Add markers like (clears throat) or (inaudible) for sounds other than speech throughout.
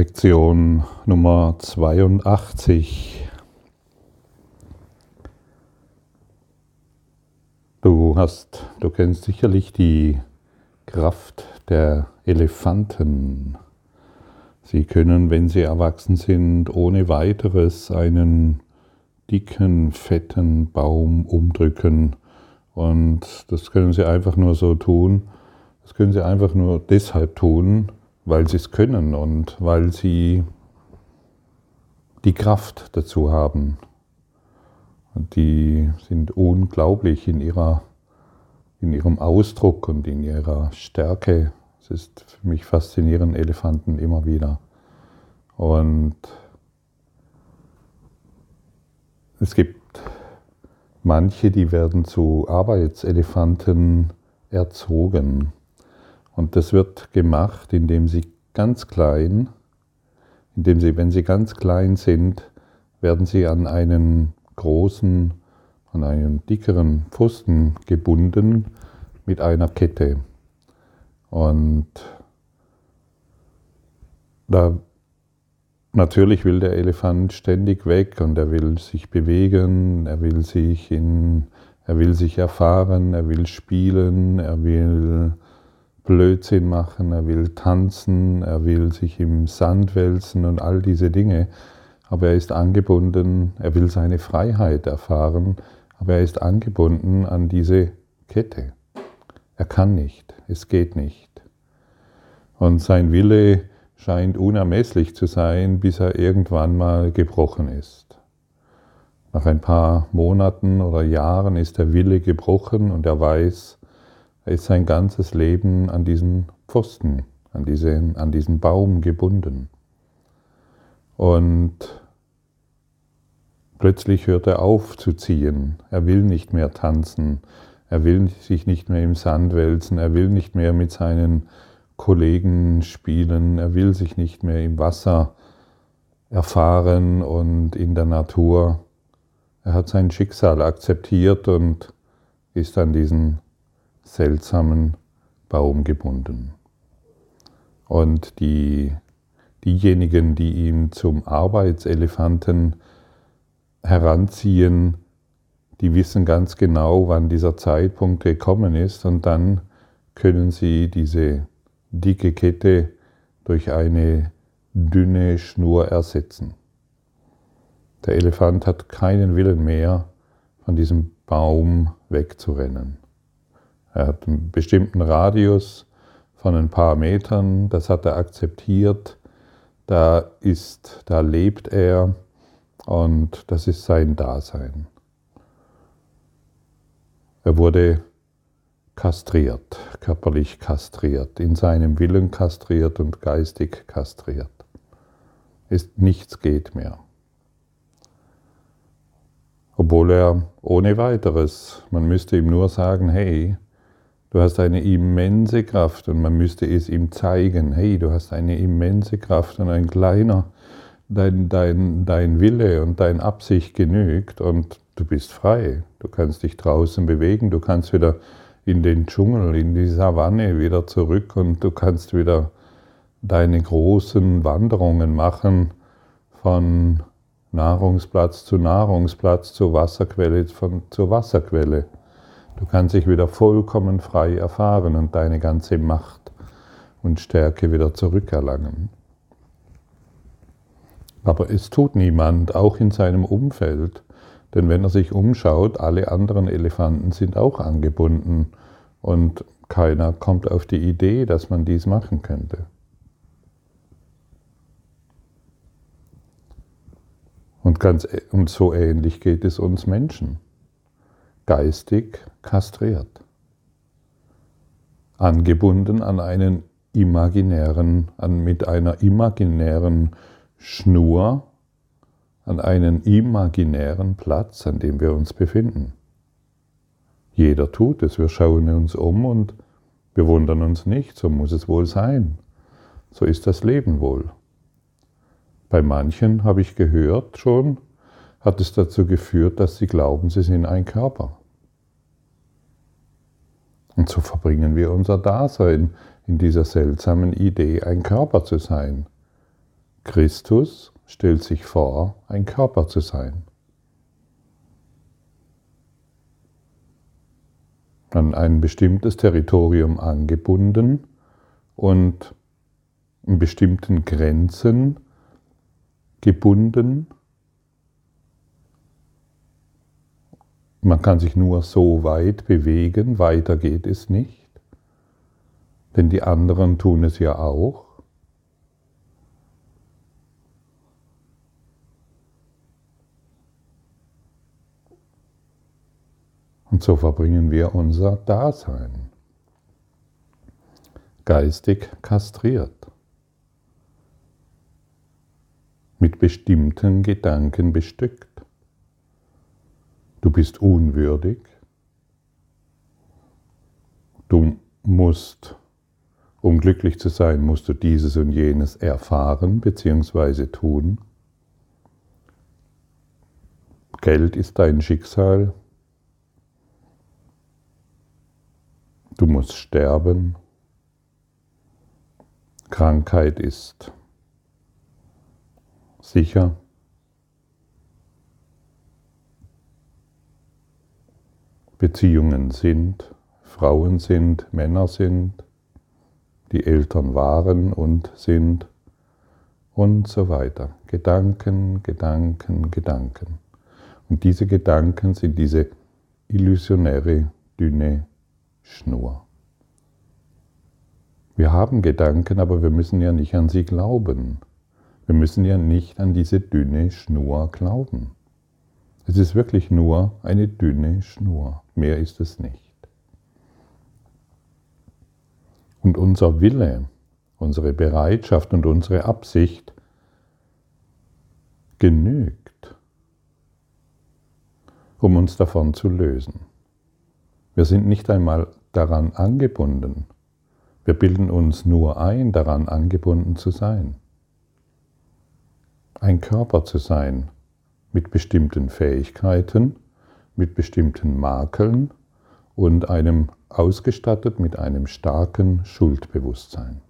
Lektion Nummer 82. Du hast, du kennst sicherlich die Kraft der Elefanten. Sie können, wenn sie erwachsen sind, ohne weiteres einen dicken, fetten Baum umdrücken. Und das können sie einfach nur so tun. Das können sie einfach nur deshalb tun, weil sie es können und weil sie die Kraft dazu haben. Die sind unglaublich in, ihrer, in ihrem Ausdruck und in ihrer Stärke. Es ist für mich faszinierend, Elefanten immer wieder. Und es gibt manche, die werden zu Arbeitselefanten erzogen. Und das wird gemacht, indem sie ganz klein, indem sie, wenn sie ganz klein sind, werden sie an einen großen, an einen dickeren Pfosten gebunden mit einer Kette. Und da natürlich will der Elefant ständig weg und er will sich bewegen, er will sich in, er will sich erfahren, er will spielen, er will Blödsinn machen, er will tanzen, er will sich im Sand wälzen und all diese Dinge. Aber er ist angebunden, er will seine Freiheit erfahren, aber er ist angebunden an diese Kette. Er kann nicht, es geht nicht. Und sein Wille scheint unermesslich zu sein, bis er irgendwann mal gebrochen ist. Nach ein paar Monaten oder Jahren ist der Wille gebrochen und er weiß, ist sein ganzes Leben an diesen Pfosten, an diesen, an diesen Baum gebunden. Und plötzlich hört er auf zu ziehen. Er will nicht mehr tanzen. Er will sich nicht mehr im Sand wälzen. Er will nicht mehr mit seinen Kollegen spielen. Er will sich nicht mehr im Wasser erfahren und in der Natur. Er hat sein Schicksal akzeptiert und ist an diesen seltsamen Baum gebunden. Und die, diejenigen, die ihn zum Arbeitselefanten heranziehen, die wissen ganz genau, wann dieser Zeitpunkt gekommen ist und dann können sie diese dicke Kette durch eine dünne Schnur ersetzen. Der Elefant hat keinen Willen mehr, von diesem Baum wegzurennen. Er hat einen bestimmten Radius von ein paar Metern, das hat er akzeptiert, da ist, da lebt er und das ist sein Dasein. Er wurde kastriert, körperlich kastriert, in seinem Willen kastriert und geistig kastriert. Ist nichts geht mehr. Obwohl er ohne weiteres, man müsste ihm nur sagen, hey, Du hast eine immense Kraft und man müsste es ihm zeigen, hey, du hast eine immense Kraft und ein kleiner, dein, dein, dein Wille und deine Absicht genügt und du bist frei. Du kannst dich draußen bewegen, du kannst wieder in den Dschungel, in die Savanne wieder zurück und du kannst wieder deine großen Wanderungen machen von Nahrungsplatz zu Nahrungsplatz, zur Wasserquelle, von, zur Wasserquelle. Du kannst dich wieder vollkommen frei erfahren und deine ganze Macht und Stärke wieder zurückerlangen. Aber es tut niemand, auch in seinem Umfeld, denn wenn er sich umschaut, alle anderen Elefanten sind auch angebunden und keiner kommt auf die Idee, dass man dies machen könnte. Und, ganz, und so ähnlich geht es uns Menschen geistig kastriert, angebunden an einen imaginären, an, mit einer imaginären Schnur, an einen imaginären Platz, an dem wir uns befinden. Jeder tut es, wir schauen uns um und bewundern uns nicht, so muss es wohl sein. So ist das Leben wohl. Bei manchen habe ich gehört schon, hat es dazu geführt, dass sie glauben, sie sind ein Körper. Und so verbringen wir unser Dasein in dieser seltsamen Idee, ein Körper zu sein. Christus stellt sich vor, ein Körper zu sein. An ein bestimmtes Territorium angebunden und in bestimmten Grenzen gebunden. Man kann sich nur so weit bewegen, weiter geht es nicht, denn die anderen tun es ja auch. Und so verbringen wir unser Dasein. Geistig kastriert. Mit bestimmten Gedanken bestückt. Du bist unwürdig. Du musst, um glücklich zu sein, musst du dieses und jenes erfahren bzw. tun. Geld ist dein Schicksal, Du musst sterben. Krankheit ist sicher. Beziehungen sind, Frauen sind, Männer sind, die Eltern waren und sind und so weiter. Gedanken, Gedanken, Gedanken. Und diese Gedanken sind diese illusionäre, dünne Schnur. Wir haben Gedanken, aber wir müssen ja nicht an sie glauben. Wir müssen ja nicht an diese dünne Schnur glauben. Es ist wirklich nur eine dünne Schnur. Mehr ist es nicht. Und unser Wille, unsere Bereitschaft und unsere Absicht genügt, um uns davon zu lösen. Wir sind nicht einmal daran angebunden. Wir bilden uns nur ein, daran angebunden zu sein. Ein Körper zu sein mit bestimmten Fähigkeiten, mit bestimmten Makeln und einem ausgestattet mit einem starken Schuldbewusstsein.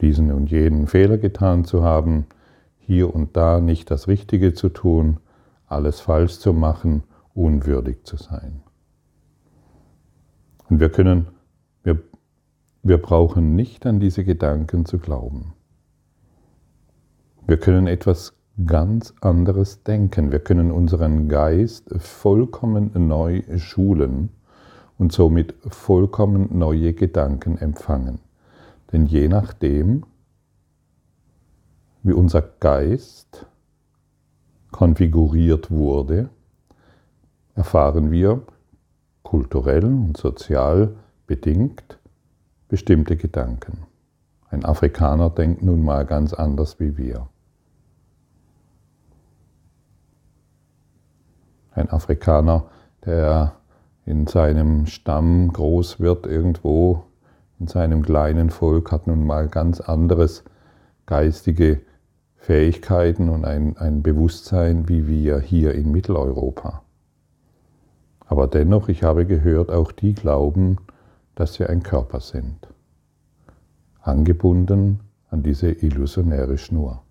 Diesen und jenen Fehler getan zu haben, hier und da nicht das Richtige zu tun, alles falsch zu machen, unwürdig zu sein. Und wir können, wir, wir brauchen nicht an diese Gedanken zu glauben. Wir können etwas ganz anderes denken. Wir können unseren Geist vollkommen neu schulen und somit vollkommen neue Gedanken empfangen. Denn je nachdem, wie unser Geist konfiguriert wurde, erfahren wir kulturell und sozial bedingt bestimmte Gedanken. Ein Afrikaner denkt nun mal ganz anders wie wir. Ein Afrikaner, der in seinem Stamm groß wird irgendwo, in seinem kleinen Volk, hat nun mal ganz anderes geistige Fähigkeiten und ein, ein Bewusstsein wie wir hier in Mitteleuropa. Aber dennoch, ich habe gehört, auch die glauben, dass sie ein Körper sind, angebunden an diese illusionäre Schnur.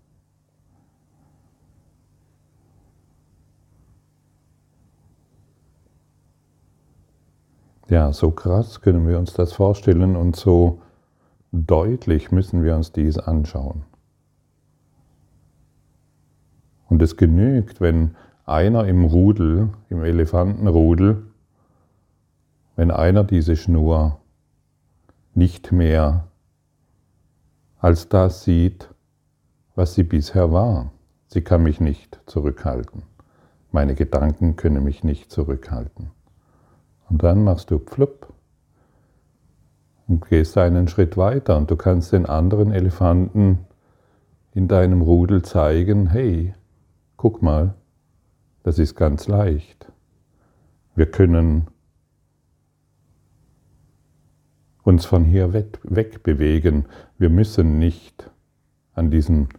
Ja, so krass können wir uns das vorstellen und so deutlich müssen wir uns dies anschauen. Und es genügt, wenn einer im Rudel, im Elefantenrudel, wenn einer diese Schnur nicht mehr als das sieht, was sie bisher war. Sie kann mich nicht zurückhalten. Meine Gedanken können mich nicht zurückhalten. Und dann machst du pflupp und gehst einen Schritt weiter und du kannst den anderen Elefanten in deinem Rudel zeigen, hey, guck mal, das ist ganz leicht. Wir können uns von hier weg bewegen. Wir müssen nicht an diesem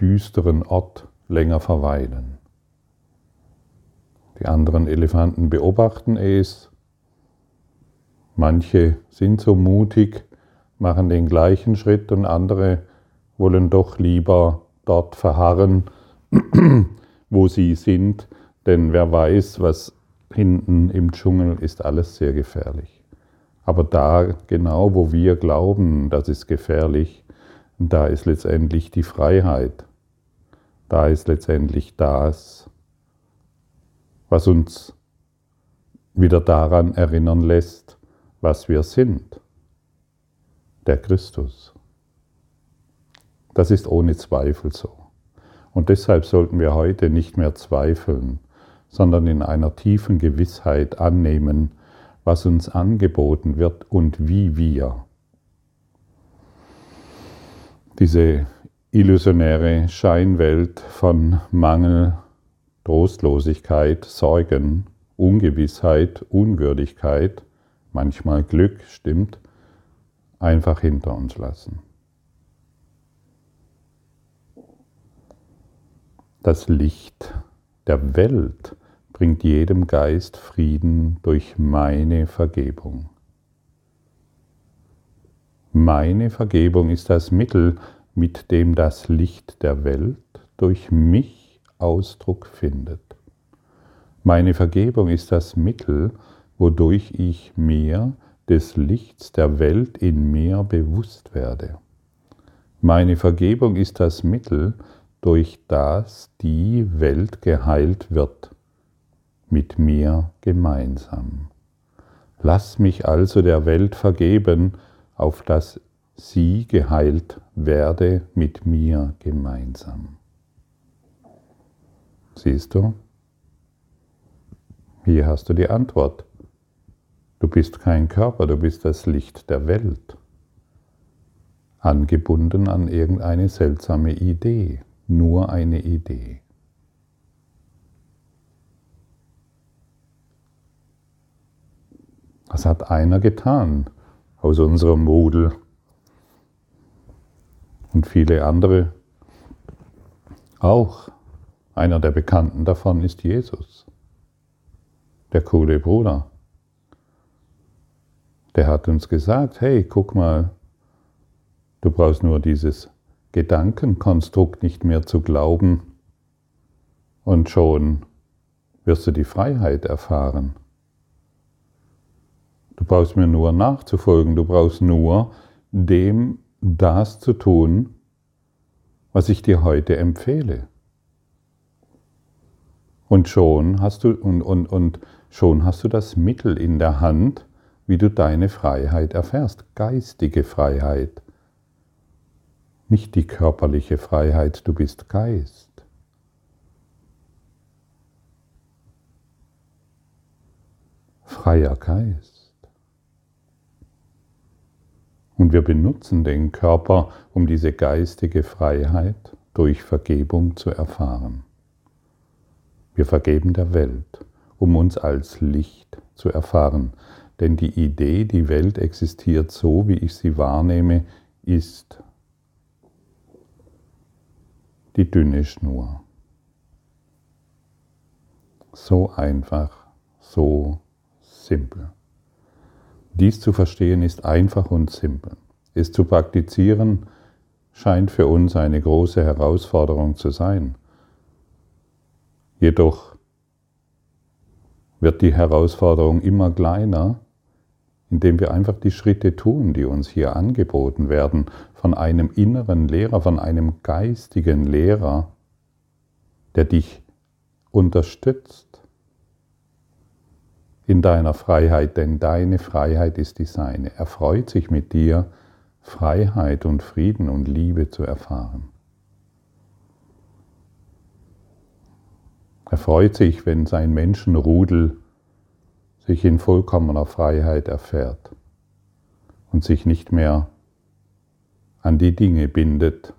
düsteren Ort länger verweilen. Die anderen Elefanten beobachten es. Manche sind so mutig, machen den gleichen Schritt und andere wollen doch lieber dort verharren, (clears throat) wo sie sind, denn wer weiß, was hinten im Dschungel ist alles sehr gefährlich. Aber da genau, wo wir glauben, das ist gefährlich, da ist letztendlich die Freiheit. Da ist letztendlich das, was uns wieder daran erinnern lässt, was wir sind. Der Christus. Das ist ohne Zweifel so. Und deshalb sollten wir heute nicht mehr zweifeln, sondern in einer tiefen Gewissheit annehmen, was uns angeboten wird und wie wir diese illusionäre Scheinwelt von Mangel, Trostlosigkeit, Sorgen, Ungewissheit, Unwürdigkeit, manchmal Glück, stimmt, einfach hinter uns lassen. Das Licht der Welt bringt jedem Geist Frieden durch meine Vergebung. Meine Vergebung ist das Mittel, mit dem das Licht der Welt durch mich Ausdruck findet. Meine Vergebung ist das Mittel, wodurch ich mir des Lichts der Welt in mir bewusst werde. Meine Vergebung ist das Mittel, durch das die Welt geheilt wird, mit mir gemeinsam. Lass mich also der Welt vergeben, auf dass sie geheilt werde mit mir gemeinsam. Siehst du? Hier hast du die Antwort. Du bist kein Körper, du bist das Licht der Welt, angebunden an irgendeine seltsame Idee nur eine Idee. Das hat einer getan aus unserem Model und viele andere auch. Einer der Bekannten davon ist Jesus, der coole Bruder. Der hat uns gesagt, hey, guck mal, du brauchst nur dieses Gedankenkonstrukt nicht mehr zu glauben und schon wirst du die Freiheit erfahren. Du brauchst mir nur nachzufolgen, du brauchst nur dem das zu tun, was ich dir heute empfehle. Und schon hast du, und, und, und schon hast du das Mittel in der Hand, wie du deine Freiheit erfährst, geistige Freiheit nicht die körperliche Freiheit, du bist Geist. Freier Geist. Und wir benutzen den Körper, um diese geistige Freiheit durch Vergebung zu erfahren. Wir vergeben der Welt, um uns als Licht zu erfahren, denn die Idee, die Welt existiert so, wie ich sie wahrnehme, ist die dünne Schnur. So einfach, so simpel. Dies zu verstehen ist einfach und simpel. Es zu praktizieren scheint für uns eine große Herausforderung zu sein. Jedoch wird die Herausforderung immer kleiner, indem wir einfach die Schritte tun, die uns hier angeboten werden, von einem inneren Lehrer, von einem geistigen Lehrer, der dich unterstützt in deiner Freiheit, denn deine Freiheit ist die seine. Er freut sich mit dir, Freiheit und Frieden und Liebe zu erfahren. Er freut sich, wenn sein Menschenrudel sich in vollkommener Freiheit erfährt und sich nicht mehr an die Dinge bindet,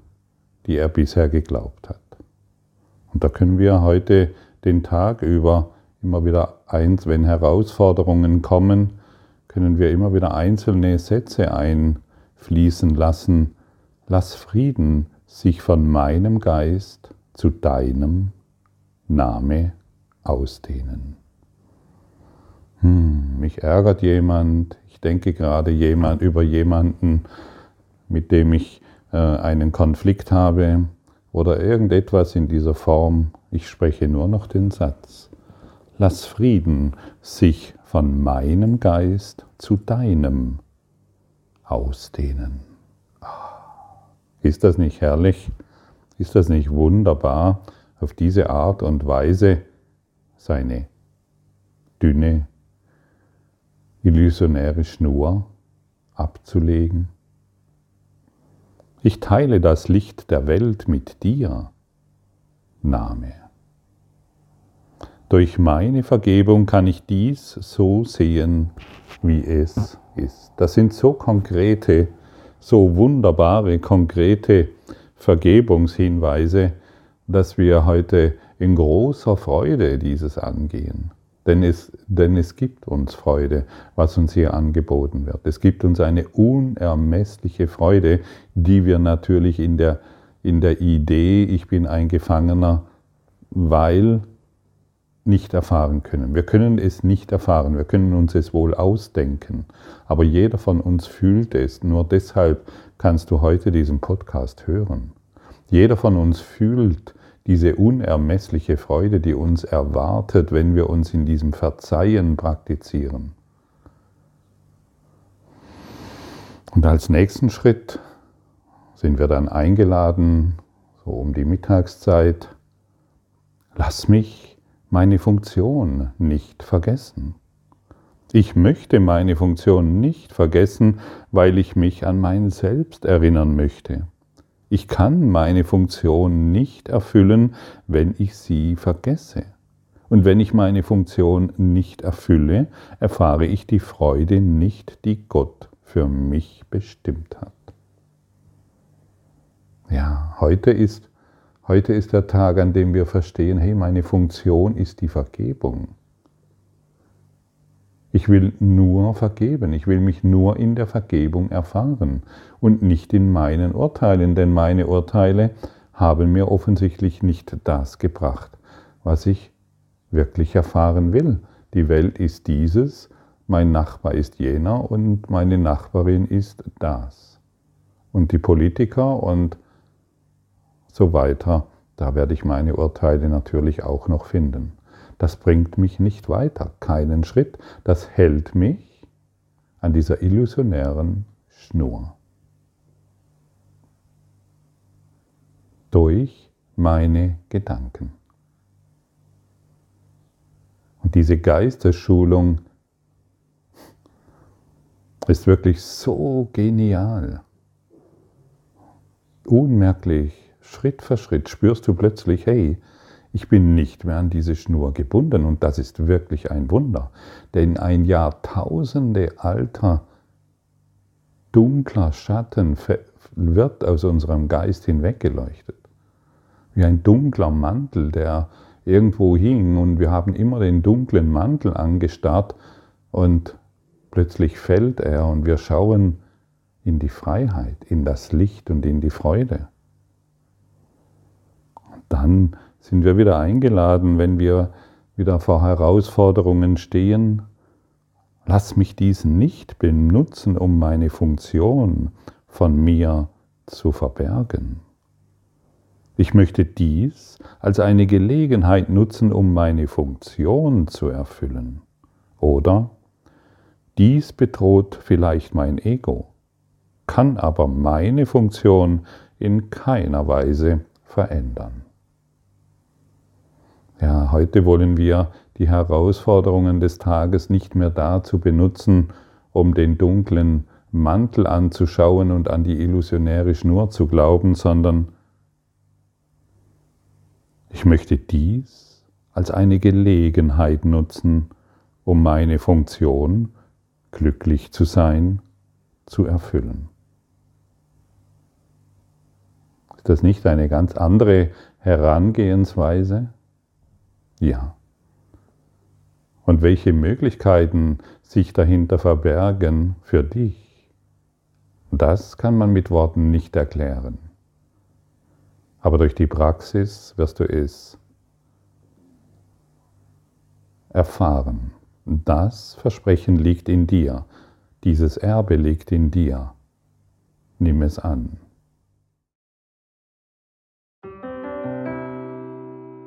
die er bisher geglaubt hat. Und da können wir heute den Tag über immer wieder eins, wenn Herausforderungen kommen, können wir immer wieder einzelne Sätze einfließen lassen. Lass Frieden sich von meinem Geist zu deinem Name ausdehnen hm, mich ärgert jemand, ich denke gerade jemand über jemanden, mit dem ich äh, einen Konflikt habe oder irgendetwas in dieser Form, ich spreche nur noch den Satz, lass Frieden sich von meinem Geist zu deinem ausdehnen. Ist das nicht herrlich? Ist das nicht wunderbar, auf diese Art und Weise seine dünne, illusionäre Schnur abzulegen? Ich teile das Licht der Welt mit dir, Name. Durch meine Vergebung kann ich dies so sehen, wie es ist. Das sind so konkrete, so wunderbare, konkrete Vergebungshinweise, dass wir heute in großer Freude dieses angehen. Denn es, denn es gibt uns Freude, was uns hier angeboten wird. Es gibt uns eine unermessliche Freude, die wir natürlich in der, in der Idee, ich bin ein Gefangener, weil nicht erfahren können. Wir können es nicht erfahren, wir können uns es wohl ausdenken, aber jeder von uns fühlt es. Nur deshalb kannst du heute diesen Podcast hören. Jeder von uns fühlt diese unermessliche Freude, die uns erwartet, wenn wir uns in diesem Verzeihen praktizieren. Und als nächsten Schritt sind wir dann eingeladen, so um die Mittagszeit, lass mich meine Funktion nicht vergessen. Ich möchte meine Funktion nicht vergessen, weil ich mich an mein Selbst erinnern möchte. Ich kann meine Funktion nicht erfüllen, wenn ich sie vergesse. Und wenn ich meine Funktion nicht erfülle, erfahre ich die Freude nicht, die Gott für mich bestimmt hat. Ja, heute ist Heute ist der Tag, an dem wir verstehen, hey, meine Funktion ist die Vergebung. Ich will nur vergeben, ich will mich nur in der Vergebung erfahren und nicht in meinen Urteilen, denn meine Urteile haben mir offensichtlich nicht das gebracht, was ich wirklich erfahren will. Die Welt ist dieses, mein Nachbar ist jener und meine Nachbarin ist das. Und die Politiker und so weiter, da werde ich meine Urteile natürlich auch noch finden. Das bringt mich nicht weiter, keinen Schritt, das hält mich an dieser illusionären Schnur. Durch meine Gedanken. Und diese Geistesschulung ist wirklich so genial, unmerklich Schritt für Schritt spürst du plötzlich, hey, ich bin nicht mehr an diese Schnur gebunden und das ist wirklich ein Wunder. Denn ein Jahrtausende alter dunkler Schatten wird aus unserem Geist hinweggeleuchtet. Wie ein dunkler Mantel, der irgendwo hing und wir haben immer den dunklen Mantel angestarrt und plötzlich fällt er und wir schauen in die Freiheit, in das Licht und in die Freude dann sind wir wieder eingeladen, wenn wir wieder vor Herausforderungen stehen. Lass mich dies nicht benutzen, um meine Funktion von mir zu verbergen. Ich möchte dies als eine Gelegenheit nutzen, um meine Funktion zu erfüllen. Oder dies bedroht vielleicht mein Ego, kann aber meine Funktion in keiner Weise verändern. Ja, heute wollen wir die Herausforderungen des Tages nicht mehr dazu benutzen, um den dunklen Mantel anzuschauen und an die illusionäre Schnur zu glauben, sondern ich möchte dies als eine Gelegenheit nutzen, um meine Funktion, glücklich zu sein, zu erfüllen. Ist das nicht eine ganz andere Herangehensweise? Ja. Und welche Möglichkeiten sich dahinter verbergen für dich, das kann man mit Worten nicht erklären. Aber durch die Praxis wirst du es erfahren. Das Versprechen liegt in dir, dieses Erbe liegt in dir. Nimm es an.